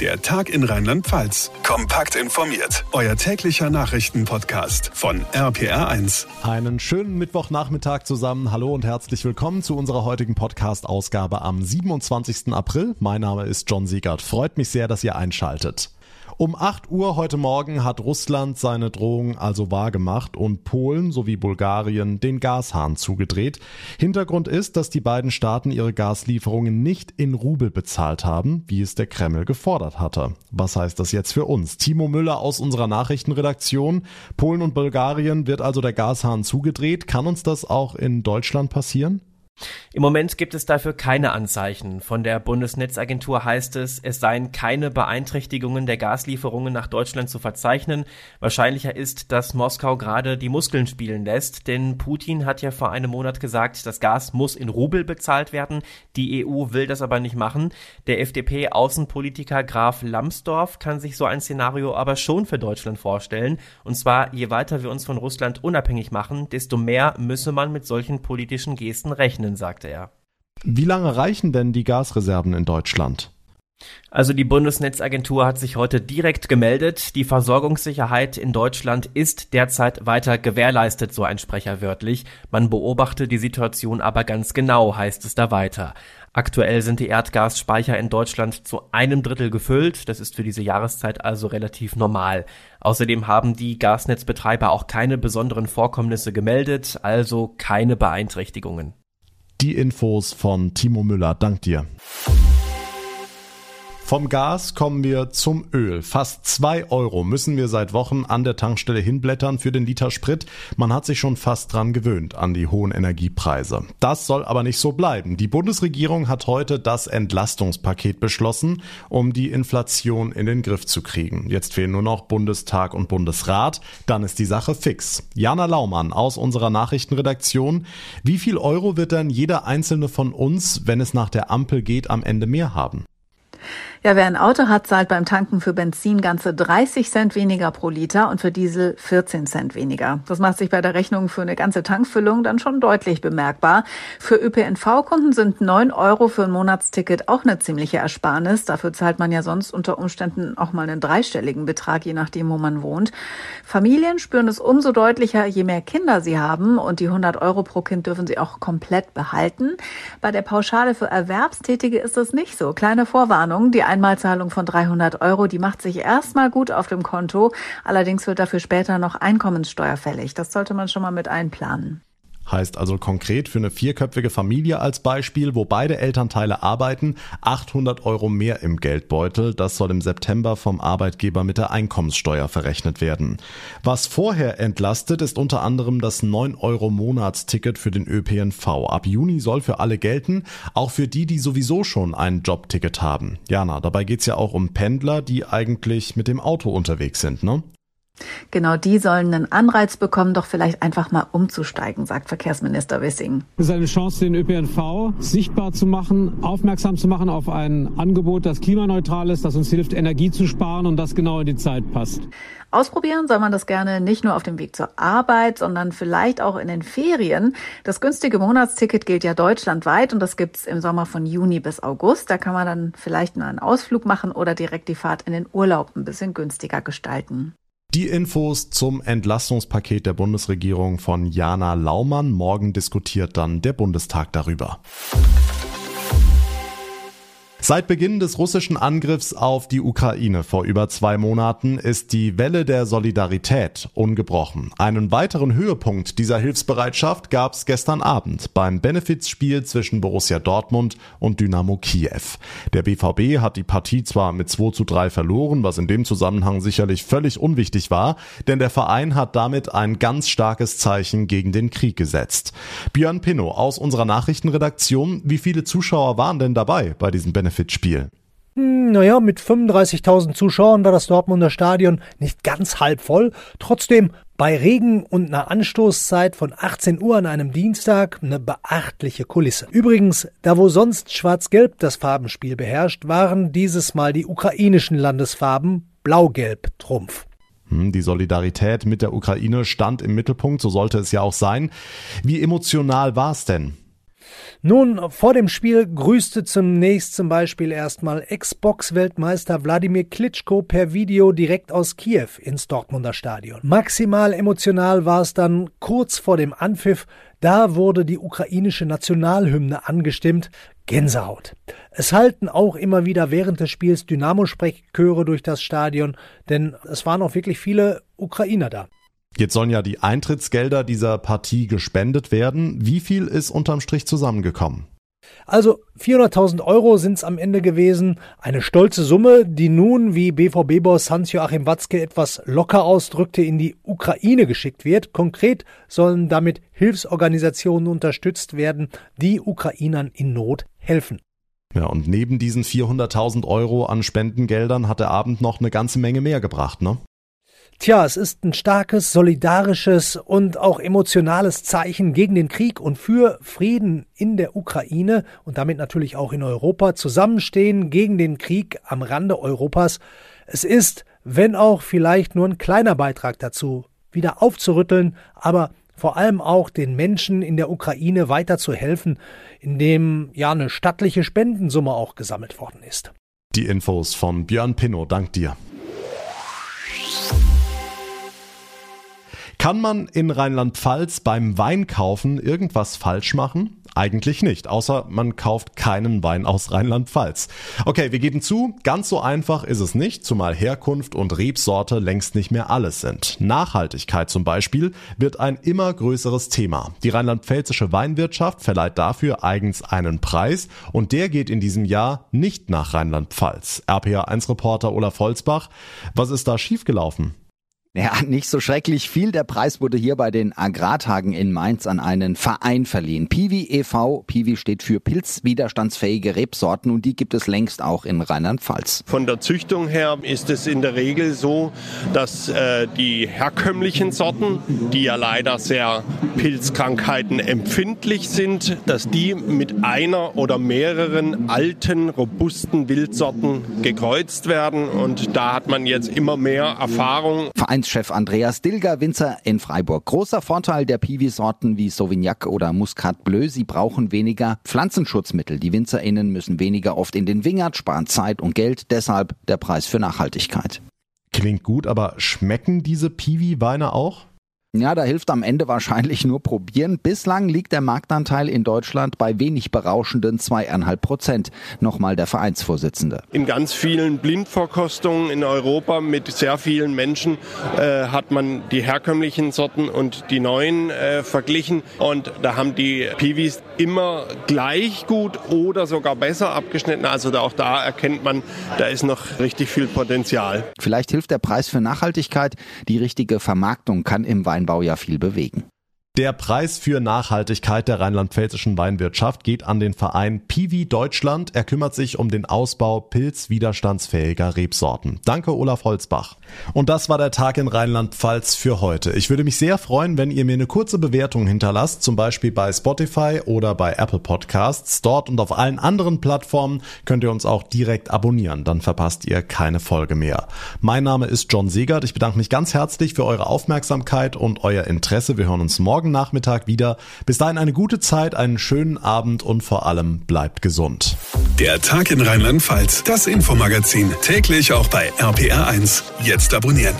Der Tag in Rheinland-Pfalz. Kompakt informiert. Euer täglicher Nachrichtenpodcast von RPR1. Einen schönen Mittwochnachmittag zusammen. Hallo und herzlich willkommen zu unserer heutigen Podcast-Ausgabe am 27. April. Mein Name ist John Siegert. Freut mich sehr, dass ihr einschaltet. Um 8 Uhr heute Morgen hat Russland seine Drohung also wahrgemacht und Polen sowie Bulgarien den Gashahn zugedreht. Hintergrund ist, dass die beiden Staaten ihre Gaslieferungen nicht in Rubel bezahlt haben, wie es der Kreml gefordert hatte. Was heißt das jetzt für uns? Timo Müller aus unserer Nachrichtenredaktion. Polen und Bulgarien wird also der Gashahn zugedreht. Kann uns das auch in Deutschland passieren? Im Moment gibt es dafür keine Anzeichen. Von der Bundesnetzagentur heißt es, es seien keine Beeinträchtigungen der Gaslieferungen nach Deutschland zu verzeichnen. Wahrscheinlicher ist, dass Moskau gerade die Muskeln spielen lässt, denn Putin hat ja vor einem Monat gesagt, das Gas muss in Rubel bezahlt werden. Die EU will das aber nicht machen. Der FDP-Außenpolitiker Graf Lambsdorff kann sich so ein Szenario aber schon für Deutschland vorstellen. Und zwar, je weiter wir uns von Russland unabhängig machen, desto mehr müsse man mit solchen politischen Gesten rechnen rechnen, sagte er. Wie lange reichen denn die Gasreserven in Deutschland? Also die Bundesnetzagentur hat sich heute direkt gemeldet. Die Versorgungssicherheit in Deutschland ist derzeit weiter gewährleistet, so ein Sprecher wörtlich. Man beobachte die Situation aber ganz genau, heißt es da weiter. Aktuell sind die Erdgasspeicher in Deutschland zu einem Drittel gefüllt. Das ist für diese Jahreszeit also relativ normal. Außerdem haben die Gasnetzbetreiber auch keine besonderen Vorkommnisse gemeldet, also keine Beeinträchtigungen. Die Infos von Timo Müller. Dank dir. Vom Gas kommen wir zum Öl. Fast zwei Euro müssen wir seit Wochen an der Tankstelle hinblättern für den Liter Sprit. Man hat sich schon fast dran gewöhnt an die hohen Energiepreise. Das soll aber nicht so bleiben. Die Bundesregierung hat heute das Entlastungspaket beschlossen, um die Inflation in den Griff zu kriegen. Jetzt fehlen nur noch Bundestag und Bundesrat. Dann ist die Sache fix. Jana Laumann aus unserer Nachrichtenredaktion. Wie viel Euro wird denn jeder einzelne von uns, wenn es nach der Ampel geht, am Ende mehr haben? Ja, wer ein Auto hat, zahlt beim Tanken für Benzin ganze 30 Cent weniger pro Liter und für Diesel 14 Cent weniger. Das macht sich bei der Rechnung für eine ganze Tankfüllung dann schon deutlich bemerkbar. Für ÖPNV-Kunden sind 9 Euro für ein Monatsticket auch eine ziemliche Ersparnis. Dafür zahlt man ja sonst unter Umständen auch mal einen dreistelligen Betrag, je nachdem, wo man wohnt. Familien spüren es umso deutlicher, je mehr Kinder sie haben und die 100 Euro pro Kind dürfen sie auch komplett behalten. Bei der Pauschale für Erwerbstätige ist das nicht so. Kleine Vorwarnung, die Einmalzahlung von 300 Euro, die macht sich erstmal gut auf dem Konto. Allerdings wird dafür später noch Einkommenssteuer fällig. Das sollte man schon mal mit einplanen. Heißt also konkret für eine vierköpfige Familie als Beispiel, wo beide Elternteile arbeiten, 800 Euro mehr im Geldbeutel. Das soll im September vom Arbeitgeber mit der Einkommenssteuer verrechnet werden. Was vorher entlastet, ist unter anderem das 9 Euro Monatsticket für den ÖPNV. Ab Juni soll für alle gelten, auch für die, die sowieso schon ein Jobticket haben. Jana, dabei geht's ja auch um Pendler, die eigentlich mit dem Auto unterwegs sind, ne? Genau die sollen einen Anreiz bekommen, doch vielleicht einfach mal umzusteigen, sagt Verkehrsminister Wissing. Es ist eine Chance, den ÖPNV sichtbar zu machen, aufmerksam zu machen auf ein Angebot, das klimaneutral ist, das uns hilft, Energie zu sparen und das genau in die Zeit passt. Ausprobieren soll man das gerne nicht nur auf dem Weg zur Arbeit, sondern vielleicht auch in den Ferien. Das günstige Monatsticket gilt ja deutschlandweit und das gibt's im Sommer von Juni bis August. Da kann man dann vielleicht mal einen Ausflug machen oder direkt die Fahrt in den Urlaub ein bisschen günstiger gestalten. Die Infos zum Entlastungspaket der Bundesregierung von Jana Laumann. Morgen diskutiert dann der Bundestag darüber. Seit Beginn des russischen Angriffs auf die Ukraine vor über zwei Monaten ist die Welle der Solidarität ungebrochen. Einen weiteren Höhepunkt dieser Hilfsbereitschaft gab es gestern Abend beim Benefizspiel zwischen Borussia Dortmund und Dynamo Kiew. Der BVB hat die Partie zwar mit 2 zu 3 verloren, was in dem Zusammenhang sicherlich völlig unwichtig war, denn der Verein hat damit ein ganz starkes Zeichen gegen den Krieg gesetzt. Björn Pinnow aus unserer Nachrichtenredaktion, wie viele Zuschauer waren denn dabei bei diesem Benefizspiel? Benefitspiel? Hm, naja, mit 35.000 Zuschauern war das Dortmunder Stadion nicht ganz halb voll. Trotzdem bei Regen und einer Anstoßzeit von 18 Uhr an einem Dienstag eine beachtliche Kulisse. Übrigens, da wo sonst Schwarz-Gelb das Farbenspiel beherrscht, waren dieses Mal die ukrainischen Landesfarben Blau-Gelb Trumpf. Hm, die Solidarität mit der Ukraine stand im Mittelpunkt, so sollte es ja auch sein. Wie emotional war es denn? Nun, vor dem Spiel grüßte zunächst zum Beispiel erstmal Xbox-Weltmeister Wladimir Klitschko per Video direkt aus Kiew ins Dortmunder Stadion. Maximal emotional war es dann kurz vor dem Anpfiff, da wurde die ukrainische Nationalhymne angestimmt. Gänsehaut. Es halten auch immer wieder während des Spiels Dynamo-Sprechchöre durch das Stadion, denn es waren auch wirklich viele Ukrainer da. Jetzt sollen ja die Eintrittsgelder dieser Partie gespendet werden. Wie viel ist unterm Strich zusammengekommen? Also 400.000 Euro sind es am Ende gewesen. Eine stolze Summe, die nun, wie BVB-Boss Hans-Joachim Watzke etwas locker ausdrückte, in die Ukraine geschickt wird. Konkret sollen damit Hilfsorganisationen unterstützt werden, die Ukrainern in Not helfen. Ja, und neben diesen 400.000 Euro an Spendengeldern hat der Abend noch eine ganze Menge mehr gebracht, ne? Tja, es ist ein starkes, solidarisches und auch emotionales Zeichen gegen den Krieg und für Frieden in der Ukraine und damit natürlich auch in Europa. Zusammenstehen gegen den Krieg am Rande Europas. Es ist, wenn auch vielleicht nur ein kleiner Beitrag dazu, wieder aufzurütteln, aber vor allem auch den Menschen in der Ukraine weiter zu helfen, indem ja eine stattliche Spendensumme auch gesammelt worden ist. Die Infos von Björn Pinnow, dank dir. Kann man in Rheinland-Pfalz beim Weinkaufen irgendwas falsch machen? Eigentlich nicht, außer man kauft keinen Wein aus Rheinland-Pfalz. Okay, wir geben zu, ganz so einfach ist es nicht, zumal Herkunft und Rebsorte längst nicht mehr alles sind. Nachhaltigkeit zum Beispiel wird ein immer größeres Thema. Die rheinland-pfälzische Weinwirtschaft verleiht dafür eigens einen Preis und der geht in diesem Jahr nicht nach Rheinland-Pfalz. RPA1-Reporter Olaf Holzbach, was ist da schiefgelaufen? Ja, nicht so schrecklich viel. Der Preis wurde hier bei den Agrartagen in Mainz an einen Verein verliehen. Piwi e.V. Piwi steht für pilzwiderstandsfähige Rebsorten und die gibt es längst auch in Rheinland-Pfalz. Von der Züchtung her ist es in der Regel so, dass äh, die herkömmlichen Sorten, die ja leider sehr Pilzkrankheiten empfindlich sind, dass die mit einer oder mehreren alten, robusten Wildsorten gekreuzt werden und da hat man jetzt immer mehr Erfahrung. Verein Vereinschef Andreas Dilger, Winzer in Freiburg. Großer Vorteil der Piwi-Sorten wie Sauvignac oder Muscat Bleu, sie brauchen weniger Pflanzenschutzmittel. Die WinzerInnen müssen weniger oft in den Wingert, sparen Zeit und Geld, deshalb der Preis für Nachhaltigkeit. Klingt gut, aber schmecken diese Piwi-Weine auch? Ja, da hilft am Ende wahrscheinlich nur probieren. Bislang liegt der Marktanteil in Deutschland bei wenig berauschenden zweieinhalb Prozent. Nochmal der Vereinsvorsitzende. In ganz vielen Blindverkostungen in Europa mit sehr vielen Menschen äh, hat man die herkömmlichen Sorten und die neuen äh, verglichen. Und da haben die Piwis immer gleich gut oder sogar besser abgeschnitten. Also da, auch da erkennt man, da ist noch richtig viel Potenzial. Vielleicht hilft der Preis für Nachhaltigkeit. Die richtige Vermarktung kann im Wein Ja viel bewegen. Der Preis für Nachhaltigkeit der rheinland-pfälzischen Weinwirtschaft geht an den Verein Piwi Deutschland. Er kümmert sich um den Ausbau pilzwiderstandsfähiger Rebsorten. Danke, Olaf Holzbach. Und das war der Tag in Rheinland-Pfalz für heute. Ich würde mich sehr freuen, wenn ihr mir eine kurze Bewertung hinterlasst, zum Beispiel bei Spotify oder bei Apple Podcasts. Dort und auf allen anderen Plattformen könnt ihr uns auch direkt abonnieren. Dann verpasst ihr keine Folge mehr. Mein Name ist John Segert. Ich bedanke mich ganz herzlich für eure Aufmerksamkeit und euer Interesse. Wir hören uns morgen morgen Nachmittag wieder. Bis dahin eine gute Zeit, einen schönen Abend und vor allem bleibt gesund. Der Tag in Rheinland-Pfalz, das Infomagazin, täglich auch bei RPR1. Jetzt abonnieren.